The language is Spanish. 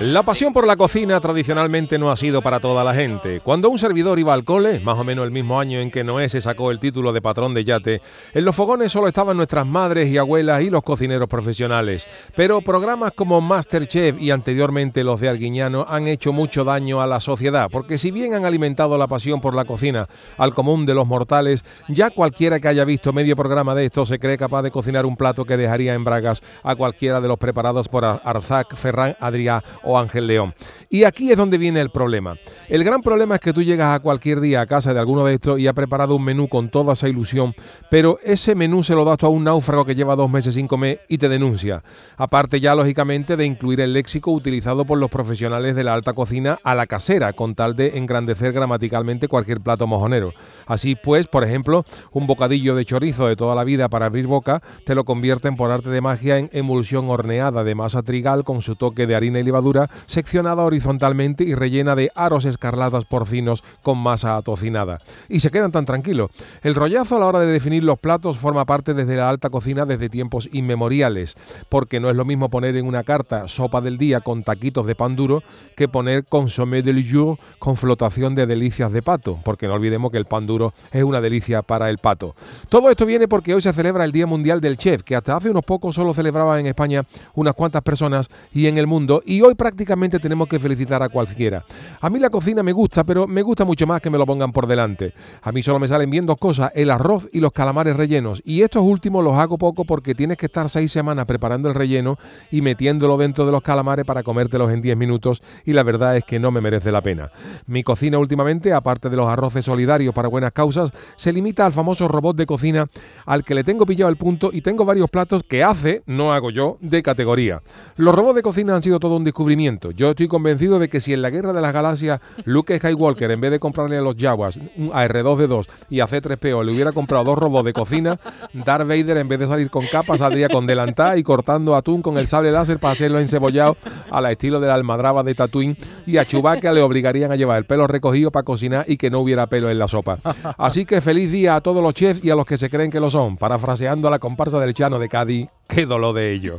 la pasión por la cocina tradicionalmente no ha sido para toda la gente. Cuando un servidor iba al cole, más o menos el mismo año en que Noé se sacó el título de patrón de yate, en los fogones solo estaban nuestras madres y abuelas y los cocineros profesionales. Pero programas como Masterchef y anteriormente los de Arguiñano han hecho mucho daño a la sociedad, porque si bien han alimentado la pasión por la cocina al común de los mortales, ya cualquiera que haya visto medio programa de esto se cree capaz de cocinar un plato que dejaría en bragas a cualquiera de los preparados por Arzac, Ferran, Adrià o Ángel León. Y aquí es donde viene el problema. El gran problema es que tú llegas a cualquier día a casa de alguno de estos y ha preparado un menú con toda esa ilusión, pero ese menú se lo das tú a un náufrago que lleva dos meses sin comer y te denuncia. Aparte ya, lógicamente, de incluir el léxico utilizado por los profesionales de la alta cocina a la casera, con tal de engrandecer gramaticalmente cualquier plato mojonero. Así pues, por ejemplo, un bocadillo de chorizo de toda la vida para abrir boca, te lo convierten por arte de magia en emulsión horneada de masa trigal con su toque de harina y levadura seccionada horizontalmente y rellena de aros escarlatas porcinos con masa atocinada. Y se quedan tan tranquilos. El rollazo a la hora de definir los platos forma parte desde la alta cocina desde tiempos inmemoriales, porque no es lo mismo poner en una carta sopa del día con taquitos de pan duro que poner consomé del jour con flotación de delicias de pato, porque no olvidemos que el pan duro es una delicia para el pato. Todo esto viene porque hoy se celebra el Día Mundial del Chef, que hasta hace unos pocos solo celebraba en España unas cuantas personas y en el mundo, y hoy prácticamente tenemos que felicitar a cualquiera. A mí la cocina me gusta, pero me gusta mucho más que me lo pongan por delante. A mí solo me salen bien dos cosas, el arroz y los calamares rellenos. Y estos últimos los hago poco porque tienes que estar seis semanas preparando el relleno y metiéndolo dentro de los calamares para comértelos en 10 minutos y la verdad es que no me merece la pena. Mi cocina últimamente, aparte de los arroces solidarios para buenas causas, se limita al famoso robot de cocina al que le tengo pillado el punto y tengo varios platos que hace, no hago yo, de categoría. Los robots de cocina han sido todo un descubrimiento yo estoy convencido de que si en la Guerra de las Galaxias Luke Skywalker, en vez de comprarle a los Jaguars un AR-2D2 y a C-3PO, le hubiera comprado dos robots de cocina, Darth Vader, en vez de salir con capa, saldría con delantal y cortando atún con el sable láser para hacerlo encebollado a la estilo de la almadraba de Tatooine y a Chewbacca le obligarían a llevar el pelo recogido para cocinar y que no hubiera pelo en la sopa. Así que feliz día a todos los chefs y a los que se creen que lo son, parafraseando a la comparsa del Chano de Cádiz, qué dolor de ello.